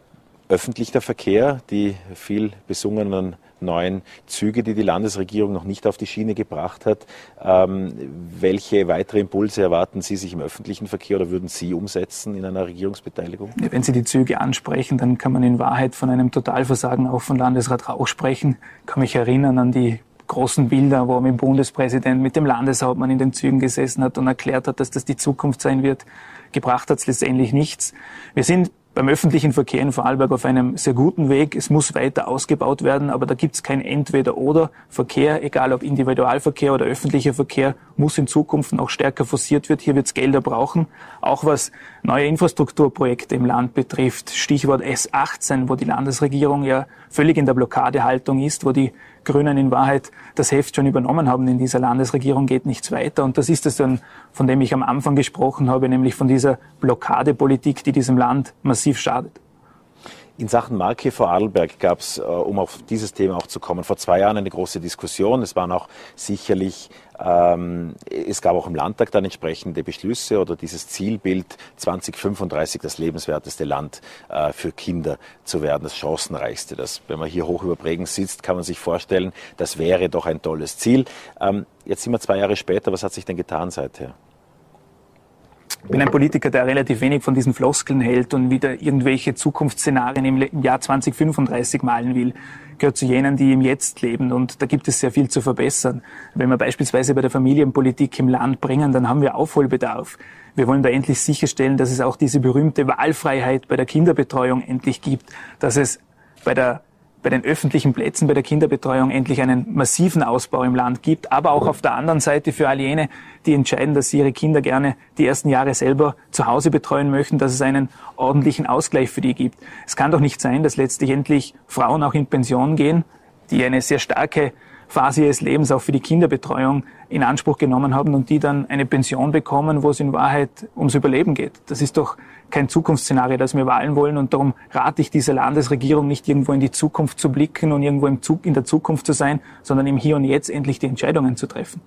öffentlicher Verkehr, die viel besungenen neuen Züge, die die Landesregierung noch nicht auf die Schiene gebracht hat. Ähm, welche weitere Impulse erwarten Sie sich im öffentlichen Verkehr oder würden Sie umsetzen in einer Regierungsbeteiligung? Wenn Sie die Züge ansprechen, dann kann man in Wahrheit von einem Totalversagen auch von Landesrat Rauch sprechen. Ich kann mich erinnern an die großen Bilder, wo er mit dem Bundespräsident, mit dem Landeshauptmann in den Zügen gesessen hat und erklärt hat, dass das die Zukunft sein wird. Gebracht hat es letztendlich nichts. Wir sind beim öffentlichen Verkehr in Vorarlberg auf einem sehr guten Weg. Es muss weiter ausgebaut werden, aber da gibt es kein Entweder-Oder. Verkehr, egal ob Individualverkehr oder öffentlicher Verkehr, muss in Zukunft noch stärker forciert werden. Hier wird es Gelder brauchen. Auch was neue Infrastrukturprojekte im Land betrifft. Stichwort S18, wo die Landesregierung ja völlig in der Blockadehaltung ist, wo die Grünen in Wahrheit das Heft schon übernommen haben in dieser Landesregierung, geht nichts weiter. Und das ist es dann, von dem ich am Anfang gesprochen habe, nämlich von dieser Blockadepolitik, die diesem Land massiv schadet. In Sachen Marke vor Adelberg gab es, äh, um auf dieses Thema auch zu kommen, vor zwei Jahren eine große Diskussion. Es waren auch sicherlich, es gab auch im Landtag dann entsprechende Beschlüsse oder dieses Zielbild 2035 das lebenswerteste Land äh, für Kinder zu werden, das chancenreichste. Das, wenn man hier hoch über Prägen sitzt, kann man sich vorstellen, das wäre doch ein tolles Ziel. Ähm, jetzt sind wir zwei Jahre später. Was hat sich denn getan seither? Ich bin ein Politiker, der relativ wenig von diesen Floskeln hält und wieder irgendwelche Zukunftsszenarien im Jahr 2035 malen will. Gehört zu jenen, die im Jetzt leben und da gibt es sehr viel zu verbessern. Wenn wir beispielsweise bei der Familienpolitik im Land bringen, dann haben wir Aufholbedarf. Wir wollen da endlich sicherstellen, dass es auch diese berühmte Wahlfreiheit bei der Kinderbetreuung endlich gibt, dass es bei der bei den öffentlichen Plätzen bei der Kinderbetreuung endlich einen massiven Ausbau im Land gibt, aber auch auf der anderen Seite für all jene, die entscheiden, dass sie ihre Kinder gerne die ersten Jahre selber zu Hause betreuen möchten, dass es einen ordentlichen Ausgleich für die gibt. Es kann doch nicht sein, dass letztlich endlich Frauen auch in Pension gehen, die eine sehr starke Phase ihres Lebens auch für die Kinderbetreuung in Anspruch genommen haben und die dann eine Pension bekommen, wo es in Wahrheit ums Überleben geht. Das ist doch kein Zukunftsszenario, das wir wahlen wollen. Und darum rate ich dieser Landesregierung nicht irgendwo in die Zukunft zu blicken und irgendwo im Zug, in der Zukunft zu sein, sondern im Hier und Jetzt endlich die Entscheidungen zu treffen.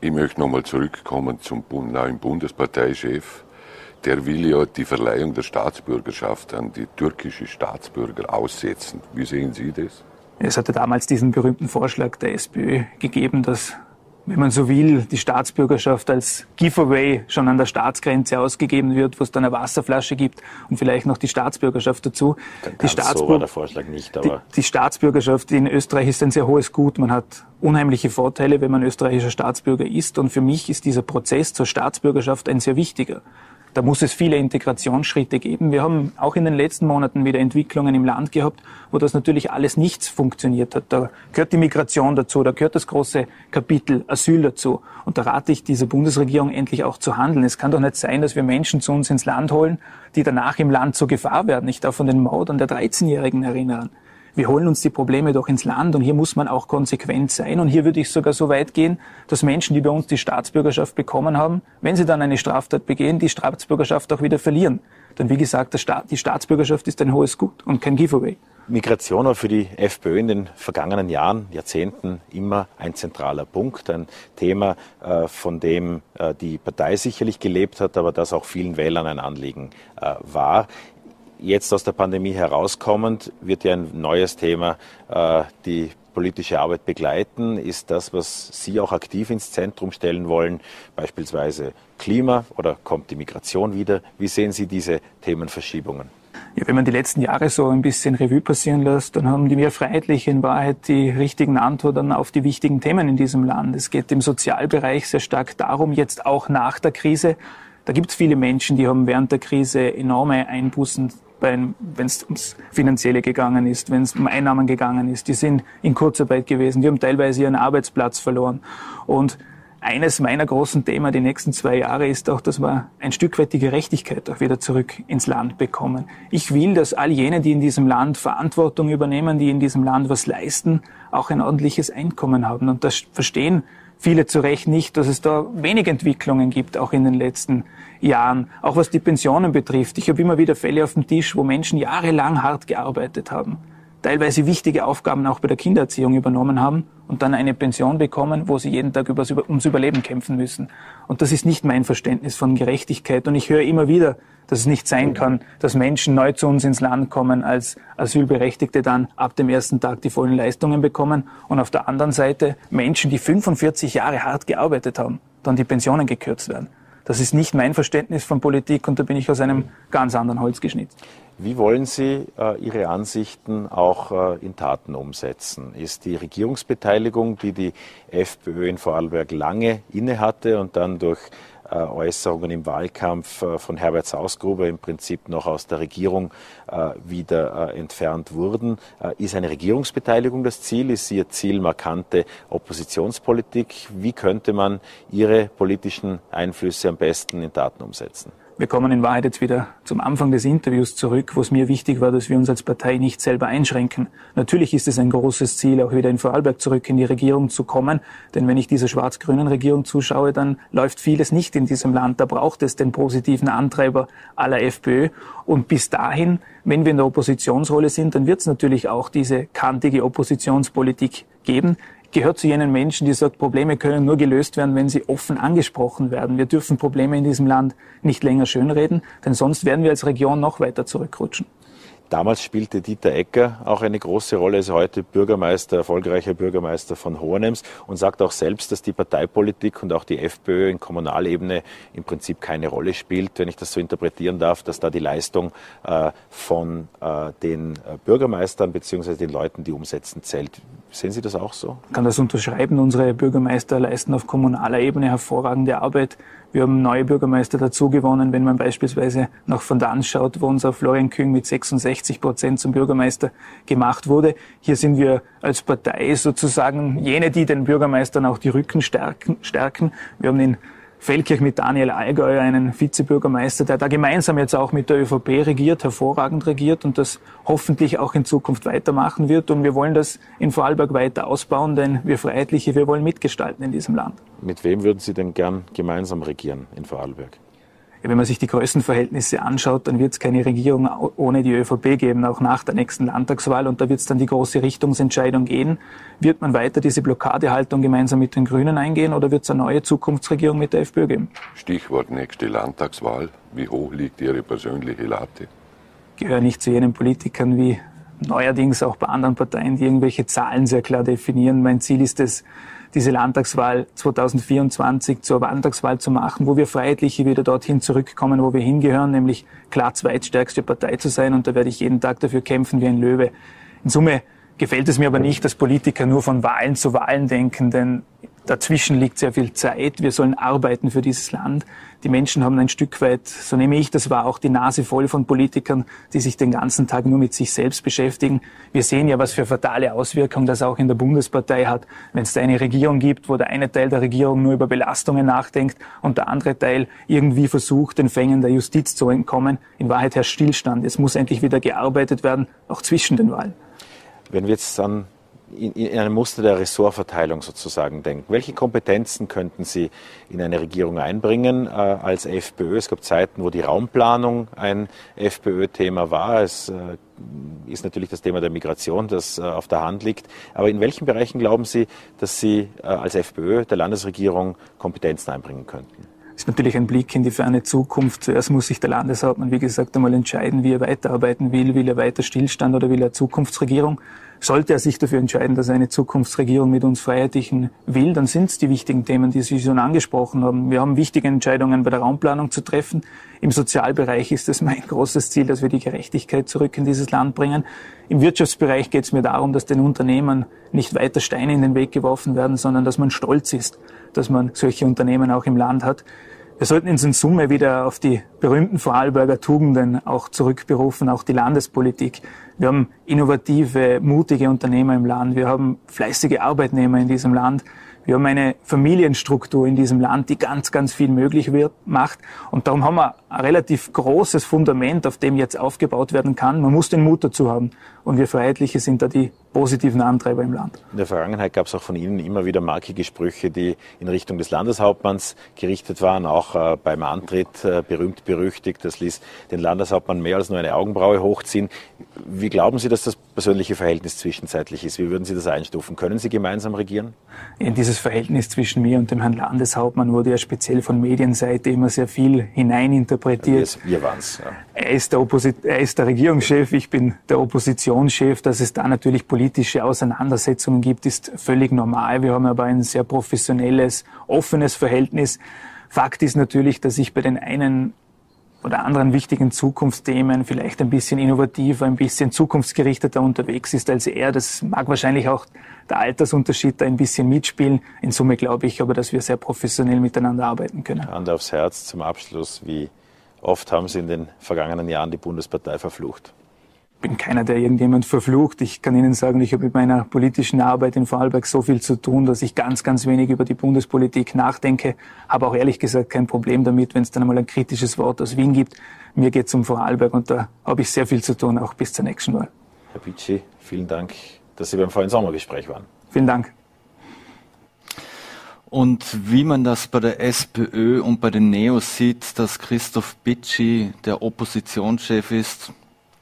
Ich möchte nochmal zurückkommen zum neuen Bundesparteichef. Der will ja die Verleihung der Staatsbürgerschaft an die türkische Staatsbürger aussetzen. Wie sehen Sie das? Es hatte damals diesen berühmten Vorschlag der SPÖ gegeben, dass, wenn man so will, die Staatsbürgerschaft als Giveaway schon an der Staatsgrenze ausgegeben wird, wo es dann eine Wasserflasche gibt und vielleicht noch die Staatsbürgerschaft dazu. Die, Staatsbür so nicht, die, die Staatsbürgerschaft in Österreich ist ein sehr hohes Gut. Man hat unheimliche Vorteile, wenn man österreichischer Staatsbürger ist. Und für mich ist dieser Prozess zur Staatsbürgerschaft ein sehr wichtiger. Da muss es viele Integrationsschritte geben. Wir haben auch in den letzten Monaten wieder Entwicklungen im Land gehabt, wo das natürlich alles nichts funktioniert hat. Da gehört die Migration dazu, da gehört das große Kapitel Asyl dazu. Und da rate ich dieser Bundesregierung endlich auch zu handeln. Es kann doch nicht sein, dass wir Menschen zu uns ins Land holen, die danach im Land zur Gefahr werden. Ich darf von den Mordern der 13-Jährigen erinnern wir holen uns die Probleme doch ins Land und hier muss man auch konsequent sein. Und hier würde ich sogar so weit gehen, dass Menschen, die bei uns die Staatsbürgerschaft bekommen haben, wenn sie dann eine Straftat begehen, die Staatsbürgerschaft auch wieder verlieren. Denn wie gesagt, Staat, die Staatsbürgerschaft ist ein hohes Gut und kein Giveaway. Migration war für die FPÖ in den vergangenen Jahren, Jahrzehnten immer ein zentraler Punkt, ein Thema, äh, von dem äh, die Partei sicherlich gelebt hat, aber das auch vielen Wählern ein Anliegen äh, war jetzt aus der Pandemie herauskommend wird ja ein neues Thema äh, die politische Arbeit begleiten. Ist das, was Sie auch aktiv ins Zentrum stellen wollen, beispielsweise Klima oder kommt die Migration wieder? Wie sehen Sie diese Themenverschiebungen? Ja, wenn man die letzten Jahre so ein bisschen Revue passieren lässt, dann haben die mehr Freiheitlich in Wahrheit die richtigen Antworten auf die wichtigen Themen in diesem Land. Es geht im Sozialbereich sehr stark darum, jetzt auch nach der Krise. Da gibt es viele Menschen, die haben während der Krise enorme Einbußen wenn es ums Finanzielle gegangen ist, wenn es um Einnahmen gegangen ist. Die sind in Kurzarbeit gewesen, die haben teilweise ihren Arbeitsplatz verloren. Und eines meiner großen Themen die nächsten zwei Jahre ist auch, dass wir ein Stück weit die Gerechtigkeit auch wieder zurück ins Land bekommen. Ich will, dass all jene, die in diesem Land Verantwortung übernehmen, die in diesem Land was leisten, auch ein ordentliches Einkommen haben. Und das verstehen viele zu Recht nicht, dass es da wenig Entwicklungen gibt, auch in den letzten Jahren. Auch was die Pensionen betrifft. Ich habe immer wieder Fälle auf dem Tisch, wo Menschen jahrelang hart gearbeitet haben teilweise wichtige Aufgaben auch bei der Kindererziehung übernommen haben und dann eine Pension bekommen, wo sie jeden Tag ums Überleben kämpfen müssen. Und das ist nicht mein Verständnis von Gerechtigkeit. Und ich höre immer wieder, dass es nicht sein kann, dass Menschen neu zu uns ins Land kommen als Asylberechtigte dann ab dem ersten Tag die vollen Leistungen bekommen und auf der anderen Seite Menschen, die 45 Jahre hart gearbeitet haben, dann die Pensionen gekürzt werden. Das ist nicht mein Verständnis von Politik und da bin ich aus einem ganz anderen Holz geschnitzt. Wie wollen Sie äh, Ihre Ansichten auch äh, in Taten umsetzen? Ist die Regierungsbeteiligung, die die FPÖ in Vorarlberg lange innehatte und dann durch Äußerungen im Wahlkampf äh, von Herbert Sausgruber im Prinzip noch aus der Regierung äh, wieder äh, entfernt wurden, ist eine Regierungsbeteiligung das Ziel? Ist Ihr Ziel markante Oppositionspolitik? Wie könnte man Ihre politischen Einflüsse am besten in Taten umsetzen? Wir kommen in Wahrheit jetzt wieder zum Anfang des Interviews zurück, wo es mir wichtig war, dass wir uns als Partei nicht selber einschränken. Natürlich ist es ein großes Ziel, auch wieder in Vorarlberg zurück in die Regierung zu kommen. Denn wenn ich dieser schwarz-grünen Regierung zuschaue, dann läuft vieles nicht in diesem Land. Da braucht es den positiven Antreiber aller FPÖ. Und bis dahin, wenn wir in der Oppositionsrolle sind, dann wird es natürlich auch diese kantige Oppositionspolitik geben gehört zu jenen Menschen, die sagt, Probleme können nur gelöst werden, wenn sie offen angesprochen werden. Wir dürfen Probleme in diesem Land nicht länger schönreden, denn sonst werden wir als Region noch weiter zurückrutschen. Damals spielte Dieter Ecker auch eine große Rolle, ist heute Bürgermeister, erfolgreicher Bürgermeister von Hohenems und sagt auch selbst, dass die Parteipolitik und auch die FPÖ in Kommunalebene im Prinzip keine Rolle spielt, wenn ich das so interpretieren darf, dass da die Leistung äh, von äh, den äh, Bürgermeistern bzw. den Leuten, die umsetzen, zählt. Sehen Sie das auch so? Ich kann das unterschreiben. Unsere Bürgermeister leisten auf kommunaler Ebene hervorragende Arbeit. Wir haben neue Bürgermeister dazu gewonnen, wenn man beispielsweise nach Van Dans schaut, wo unser Florian Küng mit 66 Prozent zum Bürgermeister gemacht wurde. Hier sind wir als Partei sozusagen jene, die den Bürgermeistern auch die Rücken stärken. stärken. Wir haben den Feldkirch mit Daniel Allgäuer, einen Vizebürgermeister, der da gemeinsam jetzt auch mit der ÖVP regiert, hervorragend regiert und das hoffentlich auch in Zukunft weitermachen wird. Und wir wollen das in Vorarlberg weiter ausbauen, denn wir Freiheitliche, wir wollen mitgestalten in diesem Land. Mit wem würden Sie denn gern gemeinsam regieren in Vorarlberg? Wenn man sich die Größenverhältnisse anschaut, dann wird es keine Regierung ohne die ÖVP geben, auch nach der nächsten Landtagswahl. Und da wird es dann die große Richtungsentscheidung gehen. Wird man weiter diese Blockadehaltung gemeinsam mit den Grünen eingehen oder wird es eine neue Zukunftsregierung mit der FPÖ geben? Stichwort nächste Landtagswahl. Wie hoch liegt Ihre persönliche Latte? Ich gehöre nicht zu jenen Politikern wie neuerdings auch bei anderen Parteien, die irgendwelche Zahlen sehr klar definieren. Mein Ziel ist es, diese Landtagswahl 2024 zur Landtagswahl zu machen, wo wir Freiheitliche wieder dorthin zurückkommen, wo wir hingehören, nämlich klar zweitstärkste Partei zu sein. Und da werde ich jeden Tag dafür kämpfen wie ein Löwe. In Summe gefällt es mir aber nicht, dass Politiker nur von Wahlen zu Wahlen denken, denn Dazwischen liegt sehr viel Zeit. Wir sollen arbeiten für dieses Land. Die Menschen haben ein Stück weit, so nehme ich das war, auch die Nase voll von Politikern, die sich den ganzen Tag nur mit sich selbst beschäftigen. Wir sehen ja, was für fatale Auswirkungen das auch in der Bundespartei hat, wenn es da eine Regierung gibt, wo der eine Teil der Regierung nur über Belastungen nachdenkt und der andere Teil irgendwie versucht, den Fängen der Justiz zu entkommen. In Wahrheit herrscht Stillstand. Es muss endlich wieder gearbeitet werden, auch zwischen den Wahlen. Wenn wir jetzt an in, in einem Muster der Ressortverteilung sozusagen denken. Welche Kompetenzen könnten Sie in eine Regierung einbringen äh, als FPÖ? Es gab Zeiten, wo die Raumplanung ein FPÖ-Thema war. Es äh, ist natürlich das Thema der Migration, das äh, auf der Hand liegt. Aber in welchen Bereichen glauben Sie, dass Sie äh, als FPÖ der Landesregierung Kompetenzen einbringen könnten? Das ist natürlich ein Blick in die ferne Zukunft. Zuerst muss sich der Landeshauptmann, wie gesagt, einmal entscheiden, wie er weiterarbeiten will. Will er weiter Stillstand oder will er Zukunftsregierung? Sollte er sich dafür entscheiden, dass er eine Zukunftsregierung mit uns Freiheitlichen will, dann sind es die wichtigen Themen, die Sie schon angesprochen haben. Wir haben wichtige Entscheidungen bei der Raumplanung zu treffen. Im Sozialbereich ist es mein großes Ziel, dass wir die Gerechtigkeit zurück in dieses Land bringen. Im Wirtschaftsbereich geht es mir darum, dass den Unternehmen nicht weiter Steine in den Weg geworfen werden, sondern dass man stolz ist, dass man solche Unternehmen auch im Land hat. Wir sollten uns in Summe wieder auf die berühmten Vorarlberger Tugenden auch zurückberufen, auch die Landespolitik. Wir haben innovative, mutige Unternehmer im Land. Wir haben fleißige Arbeitnehmer in diesem Land. Wir haben eine Familienstruktur in diesem Land, die ganz, ganz viel möglich wird, macht. Und darum haben wir ein relativ großes Fundament, auf dem jetzt aufgebaut werden kann. Man muss den Mut dazu haben. Und wir Freiheitliche sind da die positiven Antreiber im Land. In der Vergangenheit gab es auch von Ihnen immer wieder markige Sprüche, die in Richtung des Landeshauptmanns gerichtet waren, auch äh, beim Antritt äh, berühmt berüchtigt. Das ließ den Landeshauptmann mehr als nur eine Augenbraue hochziehen. Wie glauben Sie, dass das persönliche Verhältnis zwischenzeitlich ist? Wie würden Sie das einstufen? Können Sie gemeinsam regieren? In dieses Verhältnis zwischen mir und dem Herrn Landeshauptmann wurde ja speziell von Medienseite immer sehr viel hineininterpretiert. Wir, wir waren's. Ja. Er, ist der er ist der Regierungschef, ich bin der Oppositionschef. Dass es da natürlich politische Auseinandersetzungen gibt, ist völlig normal. Wir haben aber ein sehr professionelles, offenes Verhältnis. Fakt ist natürlich, dass ich bei den einen oder anderen wichtigen Zukunftsthemen vielleicht ein bisschen innovativer, ein bisschen zukunftsgerichteter unterwegs ist als er. Das mag wahrscheinlich auch der Altersunterschied da ein bisschen mitspielen. In Summe glaube ich aber, dass wir sehr professionell miteinander arbeiten können. Hand aufs Herz zum Abschluss. Wie oft haben Sie in den vergangenen Jahren die Bundespartei verflucht? Bin keiner, der irgendjemand verflucht. Ich kann Ihnen sagen, ich habe mit meiner politischen Arbeit in Vorarlberg so viel zu tun, dass ich ganz, ganz wenig über die Bundespolitik nachdenke. Habe auch ehrlich gesagt kein Problem damit, wenn es dann einmal ein kritisches Wort aus Wien gibt. Mir geht es um Vorarlberg und da habe ich sehr viel zu tun, auch bis zur nächsten Wahl. Herr Bitschi, vielen Dank, dass Sie beim vollen Sommergespräch waren. Vielen Dank. Und wie man das bei der SPÖ und bei den Neos sieht, dass Christoph Bitschi der Oppositionschef ist,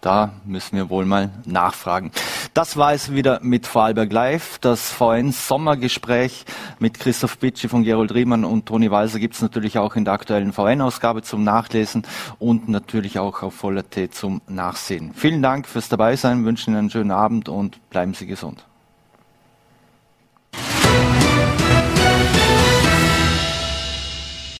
da müssen wir wohl mal nachfragen. Das war es wieder mit Vorarlberg Live. Das VN Sommergespräch mit Christoph Bitschi von Gerold Riemann und Toni Walser gibt es natürlich auch in der aktuellen VN-Ausgabe zum Nachlesen und natürlich auch auf Voller T zum Nachsehen. Vielen Dank fürs Dabeisein, wünschen Ihnen einen schönen Abend und bleiben Sie gesund.